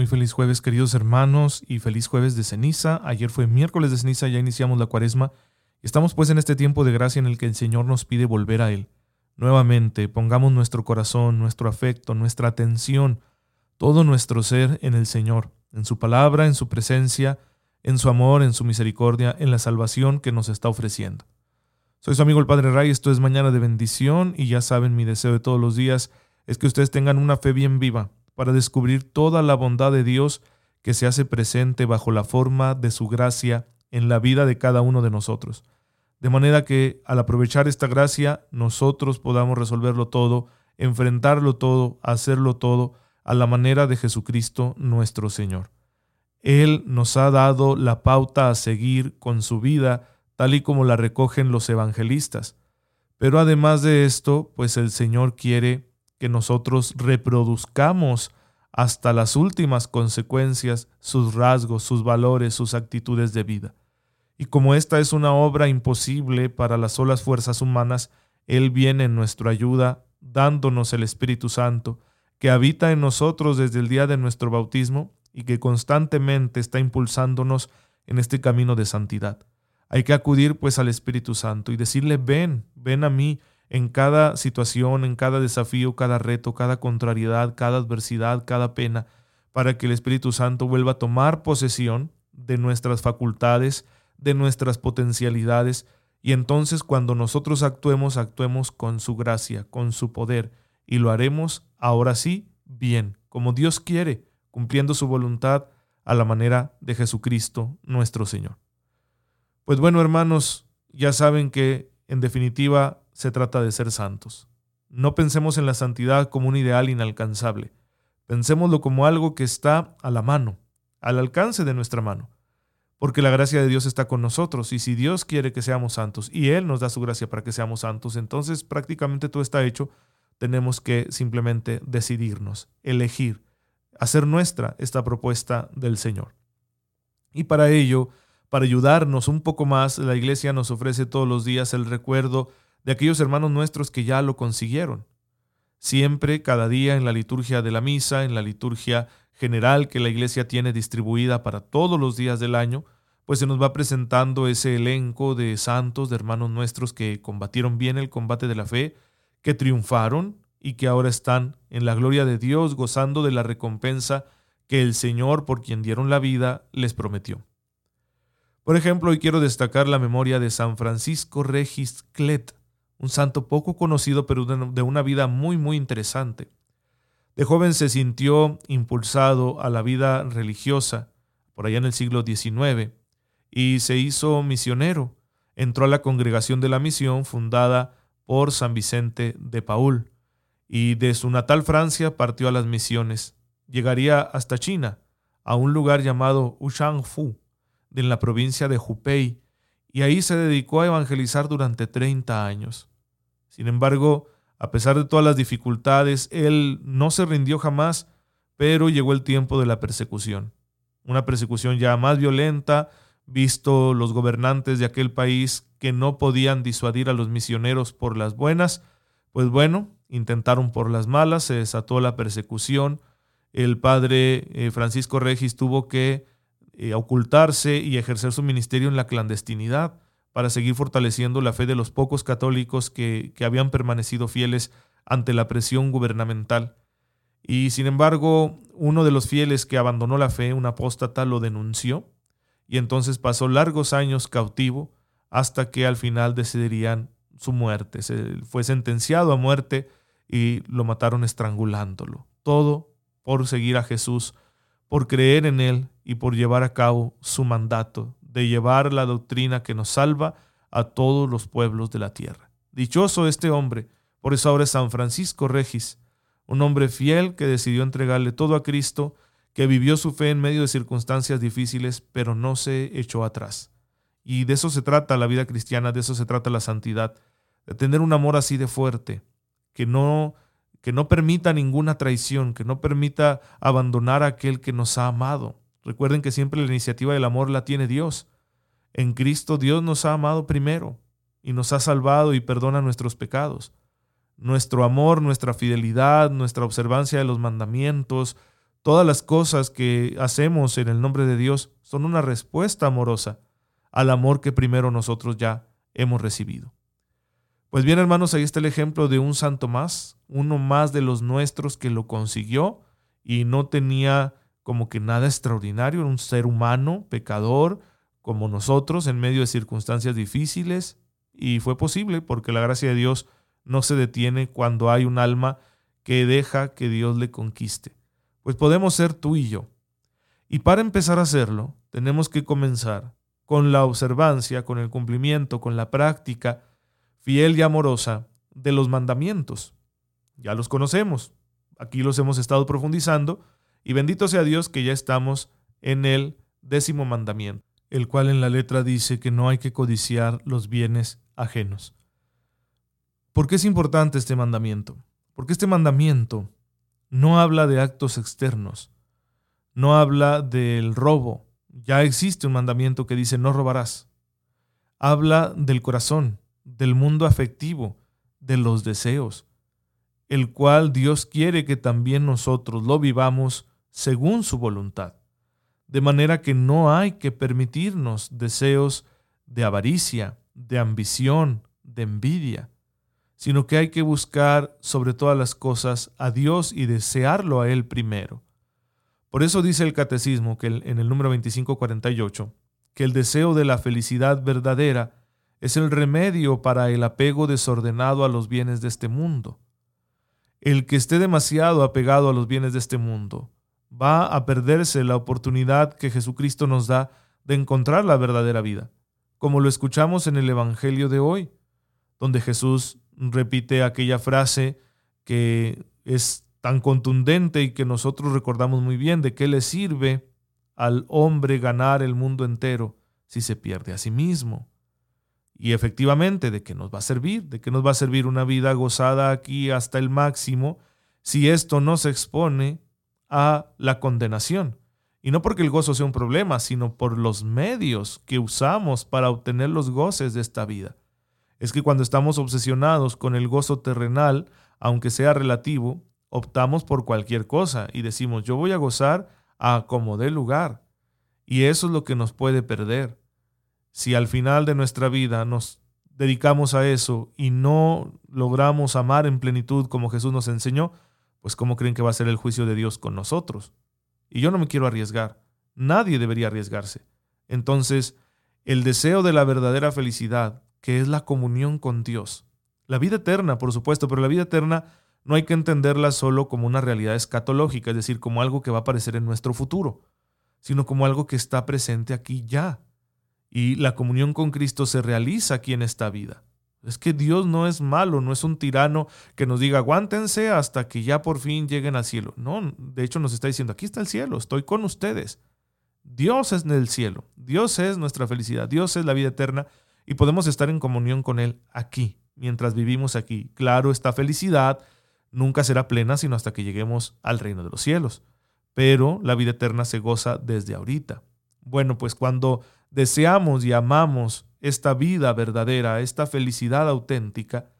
Muy feliz jueves queridos hermanos y feliz jueves de ceniza. Ayer fue miércoles de ceniza, ya iniciamos la cuaresma. Estamos pues en este tiempo de gracia en el que el Señor nos pide volver a Él. Nuevamente, pongamos nuestro corazón, nuestro afecto, nuestra atención, todo nuestro ser en el Señor, en su palabra, en su presencia, en su amor, en su misericordia, en la salvación que nos está ofreciendo. Soy su amigo el Padre Ray, esto es Mañana de Bendición y ya saben, mi deseo de todos los días es que ustedes tengan una fe bien viva, para descubrir toda la bondad de Dios que se hace presente bajo la forma de su gracia en la vida de cada uno de nosotros. De manera que al aprovechar esta gracia nosotros podamos resolverlo todo, enfrentarlo todo, hacerlo todo a la manera de Jesucristo nuestro Señor. Él nos ha dado la pauta a seguir con su vida tal y como la recogen los evangelistas. Pero además de esto, pues el Señor quiere que nosotros reproduzcamos hasta las últimas consecuencias sus rasgos, sus valores, sus actitudes de vida. Y como esta es una obra imposible para las solas fuerzas humanas, Él viene en nuestra ayuda, dándonos el Espíritu Santo, que habita en nosotros desde el día de nuestro bautismo y que constantemente está impulsándonos en este camino de santidad. Hay que acudir pues al Espíritu Santo y decirle, ven, ven a mí, en cada situación, en cada desafío, cada reto, cada contrariedad, cada adversidad, cada pena, para que el Espíritu Santo vuelva a tomar posesión de nuestras facultades, de nuestras potencialidades, y entonces cuando nosotros actuemos, actuemos con su gracia, con su poder, y lo haremos ahora sí bien, como Dios quiere, cumpliendo su voluntad a la manera de Jesucristo nuestro Señor. Pues bueno, hermanos, ya saben que en definitiva se trata de ser santos. No pensemos en la santidad como un ideal inalcanzable. Pensémoslo como algo que está a la mano, al alcance de nuestra mano. Porque la gracia de Dios está con nosotros y si Dios quiere que seamos santos y Él nos da su gracia para que seamos santos, entonces prácticamente todo está hecho. Tenemos que simplemente decidirnos, elegir, hacer nuestra esta propuesta del Señor. Y para ello, para ayudarnos un poco más, la iglesia nos ofrece todos los días el recuerdo de aquellos hermanos nuestros que ya lo consiguieron. Siempre, cada día, en la liturgia de la misa, en la liturgia general que la iglesia tiene distribuida para todos los días del año, pues se nos va presentando ese elenco de santos, de hermanos nuestros que combatieron bien el combate de la fe, que triunfaron y que ahora están en la gloria de Dios gozando de la recompensa que el Señor, por quien dieron la vida, les prometió. Por ejemplo, hoy quiero destacar la memoria de San Francisco Regis Clet, un santo poco conocido pero de una vida muy muy interesante. De joven se sintió impulsado a la vida religiosa, por allá en el siglo XIX, y se hizo misionero. Entró a la congregación de la misión fundada por San Vicente de Paul, y de su natal Francia partió a las misiones. Llegaría hasta China, a un lugar llamado Ushangfu, en la provincia de Hubei, y ahí se dedicó a evangelizar durante 30 años. Sin embargo, a pesar de todas las dificultades, él no se rindió jamás, pero llegó el tiempo de la persecución. Una persecución ya más violenta, visto los gobernantes de aquel país que no podían disuadir a los misioneros por las buenas, pues bueno, intentaron por las malas, se desató la persecución, el padre eh, Francisco Regis tuvo que eh, ocultarse y ejercer su ministerio en la clandestinidad para seguir fortaleciendo la fe de los pocos católicos que, que habían permanecido fieles ante la presión gubernamental. Y sin embargo, uno de los fieles que abandonó la fe, un apóstata, lo denunció y entonces pasó largos años cautivo hasta que al final decidirían su muerte. Se fue sentenciado a muerte y lo mataron estrangulándolo. Todo por seguir a Jesús, por creer en Él y por llevar a cabo su mandato de llevar la doctrina que nos salva a todos los pueblos de la tierra. Dichoso este hombre Por eso ahora es San Francisco Regis, un hombre fiel que decidió entregarle todo a Cristo, que vivió su fe en medio de circunstancias difíciles, pero no se echó atrás. Y de eso se trata la vida cristiana, de eso se trata la santidad, de tener un amor así de fuerte, que no que no permita ninguna traición, que no permita abandonar a aquel que nos ha amado. Recuerden que siempre la iniciativa del amor la tiene Dios. En Cristo Dios nos ha amado primero y nos ha salvado y perdona nuestros pecados. Nuestro amor, nuestra fidelidad, nuestra observancia de los mandamientos, todas las cosas que hacemos en el nombre de Dios son una respuesta amorosa al amor que primero nosotros ya hemos recibido. Pues bien, hermanos, ahí está el ejemplo de un santo más, uno más de los nuestros que lo consiguió y no tenía como que nada extraordinario, un ser humano, pecador, como nosotros, en medio de circunstancias difíciles, y fue posible porque la gracia de Dios no se detiene cuando hay un alma que deja que Dios le conquiste. Pues podemos ser tú y yo. Y para empezar a hacerlo, tenemos que comenzar con la observancia, con el cumplimiento, con la práctica fiel y amorosa de los mandamientos. Ya los conocemos, aquí los hemos estado profundizando y bendito sea Dios que ya estamos en el décimo mandamiento, el cual en la letra dice que no hay que codiciar los bienes ajenos. ¿Por qué es importante este mandamiento? Porque este mandamiento no habla de actos externos, no habla del robo. Ya existe un mandamiento que dice no robarás. Habla del corazón, del mundo afectivo, de los deseos, el cual Dios quiere que también nosotros lo vivamos según su voluntad. De manera que no hay que permitirnos deseos de avaricia, de ambición, de envidia, sino que hay que buscar sobre todas las cosas a Dios y desearlo a Él primero. Por eso dice el catecismo que en el número 2548 que el deseo de la felicidad verdadera es el remedio para el apego desordenado a los bienes de este mundo. El que esté demasiado apegado a los bienes de este mundo va a perderse la oportunidad que Jesucristo nos da de encontrar la verdadera vida, como lo escuchamos en el Evangelio de hoy, donde Jesús repite aquella frase que es tan contundente y que nosotros recordamos muy bien de qué le sirve al hombre ganar el mundo entero si se pierde a sí mismo. Y efectivamente, ¿de qué nos va a servir? ¿De qué nos va a servir una vida gozada aquí hasta el máximo si esto no se expone a la condenación? Y no porque el gozo sea un problema, sino por los medios que usamos para obtener los goces de esta vida. Es que cuando estamos obsesionados con el gozo terrenal, aunque sea relativo, optamos por cualquier cosa y decimos, yo voy a gozar a como dé lugar. Y eso es lo que nos puede perder si al final de nuestra vida nos dedicamos a eso y no logramos amar en plenitud como Jesús nos enseñó, pues ¿cómo creen que va a ser el juicio de Dios con nosotros? Y yo no me quiero arriesgar. Nadie debería arriesgarse. Entonces, el deseo de la verdadera felicidad, que es la comunión con Dios, la vida eterna, por supuesto, pero la vida eterna no hay que entenderla solo como una realidad escatológica, es decir, como algo que va a aparecer en nuestro futuro, sino como algo que está presente aquí ya. Y la comunión con Cristo se realiza aquí en esta vida. Es que Dios no es malo, no es un tirano que nos diga aguántense hasta que ya por fin lleguen al cielo. No, de hecho nos está diciendo, aquí está el cielo, estoy con ustedes. Dios es el cielo, Dios es nuestra felicidad, Dios es la vida eterna y podemos estar en comunión con Él aquí, mientras vivimos aquí. Claro, esta felicidad nunca será plena sino hasta que lleguemos al reino de los cielos, pero la vida eterna se goza desde ahorita. Bueno, pues cuando deseamos y amamos esta vida verdadera, esta felicidad auténtica,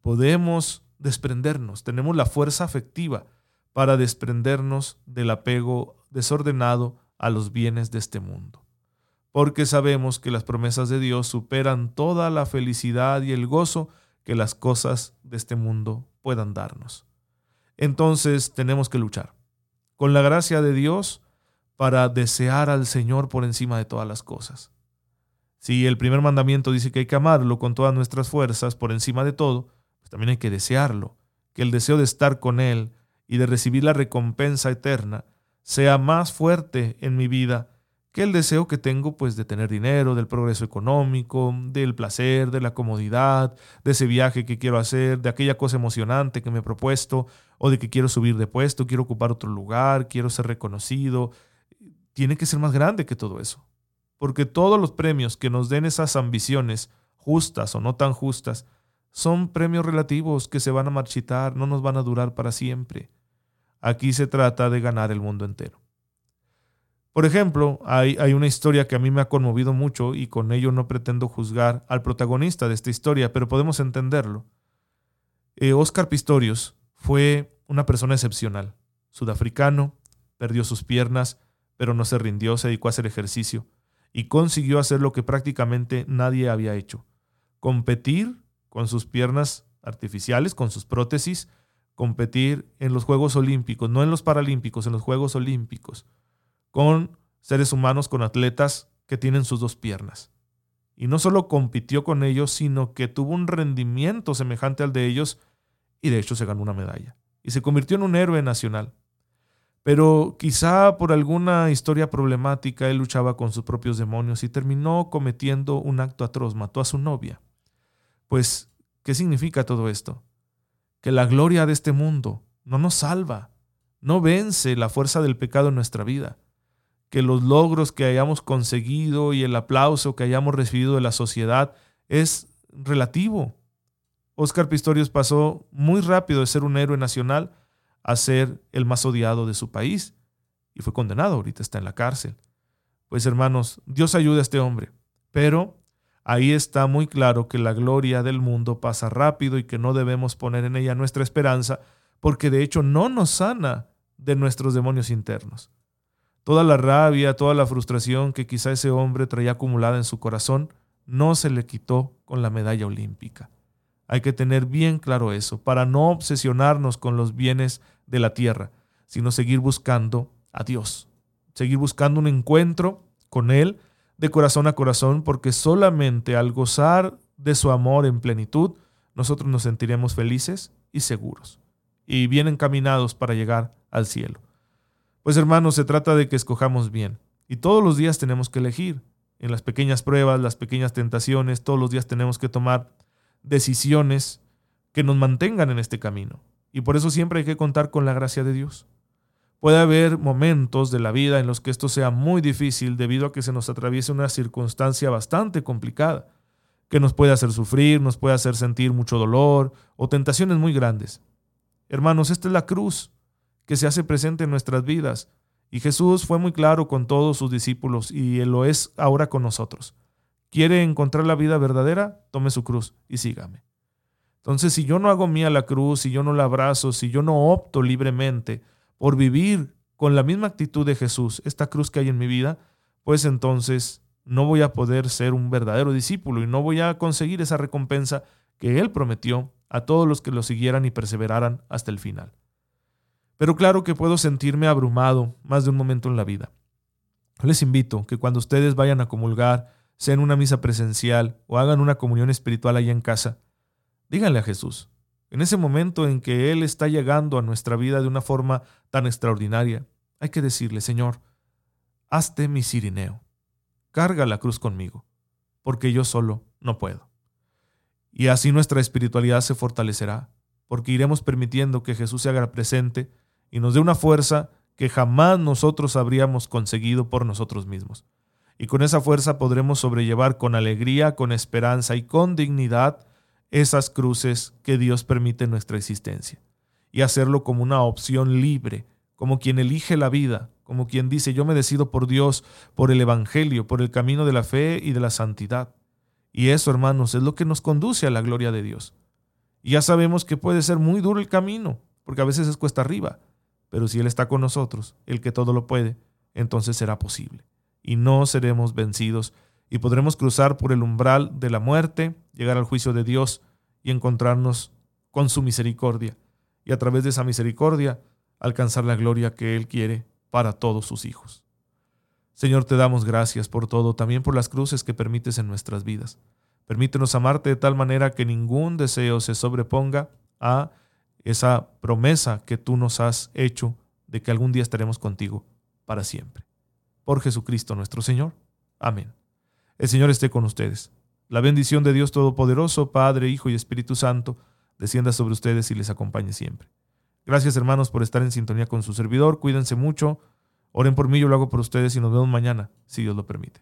podemos desprendernos, tenemos la fuerza afectiva para desprendernos del apego desordenado a los bienes de este mundo. Porque sabemos que las promesas de Dios superan toda la felicidad y el gozo que las cosas de este mundo puedan darnos. Entonces tenemos que luchar. Con la gracia de Dios, para desear al Señor por encima de todas las cosas. Si el primer mandamiento dice que hay que amarlo con todas nuestras fuerzas por encima de todo, pues también hay que desearlo, que el deseo de estar con Él y de recibir la recompensa eterna sea más fuerte en mi vida que el deseo que tengo pues de tener dinero, del progreso económico, del placer, de la comodidad, de ese viaje que quiero hacer, de aquella cosa emocionante que me he propuesto, o de que quiero subir de puesto, quiero ocupar otro lugar, quiero ser reconocido, tiene que ser más grande que todo eso. Porque todos los premios que nos den esas ambiciones, justas o no tan justas, son premios relativos que se van a marchitar, no nos van a durar para siempre. Aquí se trata de ganar el mundo entero. Por ejemplo, hay, una historia que a mí me ha conmovido mucho y con ello no pretendo juzgar al protagonista de esta historia, pero podemos entenderlo. Eh, Oscar Pistorius fue una persona excepcional, sudafricano, perdió sus piernas, pero no se rindió, se dedicó a hacer ejercicio y consiguió hacer lo que prácticamente nadie había hecho, competir con sus piernas artificiales, con sus prótesis, competir en los Juegos Olímpicos, no en los Paralímpicos, en los Juegos Olímpicos con seres humanos, con atletas que tienen sus dos piernas. Y no solo compitió con ellos, sino que tuvo un rendimiento semejante al de ellos y de hecho se ganó una medalla. Y se convirtió en un héroe nacional. Pero quizá por alguna historia problemática él luchaba con sus propios demonios y terminó cometiendo un acto atroz, mató a su novia. Pues, ¿qué significa todo esto? Que la gloria de este mundo no nos salva, no vence la fuerza del pecado en nuestra vida que los logros que hayamos conseguido y el aplauso que hayamos recibido de la sociedad es relativo. Oscar Pistorius pasó muy rápido de ser un héroe nacional a ser el más odiado de su país y fue condenado, ahorita está en la cárcel. Pues hermanos, Dios ayude a este hombre, pero ahí está muy claro que la gloria del mundo pasa rápido y que no debemos poner en ella nuestra esperanza porque de hecho no nos sana de nuestros demonios internos. Toda la rabia, toda la frustración que quizá ese hombre traía acumulada en su corazón, no se le quitó con la medalla olímpica. Hay que tener bien claro eso, para no obsesionarnos con los bienes de la tierra, sino seguir buscando a Dios, seguir buscando un encuentro con Él de corazón a corazón, porque solamente al gozar de su amor en plenitud, nosotros nos sentiremos felices y seguros, y bien encaminados para llegar al cielo. Pues hermanos, se trata de que escojamos bien. Y todos los días tenemos que elegir. En las pequeñas pruebas, las pequeñas tentaciones, todos los días tenemos que tomar decisiones que nos mantengan en este camino. Y por eso siempre hay que contar con la gracia de Dios. Puede haber momentos de la vida en los que esto sea muy difícil debido a que se nos atraviese una circunstancia bastante complicada, que nos puede hacer sufrir, nos puede hacer sentir mucho dolor o tentaciones muy grandes. Hermanos, esta es la cruz que se hace presente en nuestras vidas. Y Jesús fue muy claro con todos sus discípulos y Él lo es ahora con nosotros. ¿Quiere encontrar la vida verdadera? Tome su cruz y sígame. Entonces, si yo no hago mía la cruz, si yo no la abrazo, si yo no opto libremente por vivir con la misma actitud de Jesús, esta cruz que hay en mi vida, pues entonces no voy a poder ser un verdadero discípulo y no voy a conseguir esa recompensa que Él prometió a todos los que lo siguieran y perseveraran hasta el final. Pero claro que puedo sentirme abrumado más de un momento en la vida. Les invito que cuando ustedes vayan a comulgar, sea en una misa presencial o hagan una comunión espiritual allá en casa, díganle a Jesús, en ese momento en que Él está llegando a nuestra vida de una forma tan extraordinaria, hay que decirle, Señor, hazte mi sirineo, carga la cruz conmigo, porque yo solo no puedo. Y así nuestra espiritualidad se fortalecerá, porque iremos permitiendo que Jesús se haga presente y nos dé una fuerza que jamás nosotros habríamos conseguido por nosotros mismos. Y con esa fuerza podremos sobrellevar con alegría, con esperanza y con dignidad esas cruces que Dios permite en nuestra existencia. Y hacerlo como una opción libre, como quien elige la vida, como quien dice yo me decido por Dios, por el Evangelio, por el camino de la fe y de la santidad. Y eso, hermanos, es lo que nos conduce a la gloria de Dios. Y ya sabemos que puede ser muy duro el camino, porque a veces es cuesta arriba, pero si Él está con nosotros, el que todo lo puede, entonces será posible. Y no seremos vencidos y podremos cruzar por el umbral de la muerte, llegar al juicio de Dios y encontrarnos con su misericordia. Y a través de esa misericordia alcanzar la gloria que Él quiere para todos sus hijos. Señor, te damos gracias por todo, también por las cruces que permites en nuestras vidas. Permítenos amarte de tal manera que ningún deseo se sobreponga a esa promesa que tú nos has hecho de que algún día estaremos contigo para siempre. Por Jesucristo nuestro Señor. Amén. El Señor esté con ustedes. La bendición de Dios Todopoderoso, Padre, Hijo y Espíritu Santo, descienda sobre ustedes y les acompañe siempre. Gracias hermanos por estar en sintonía con su servidor. Cuídense mucho. Oren por mí, yo lo hago por ustedes y nos vemos mañana, si Dios lo permite.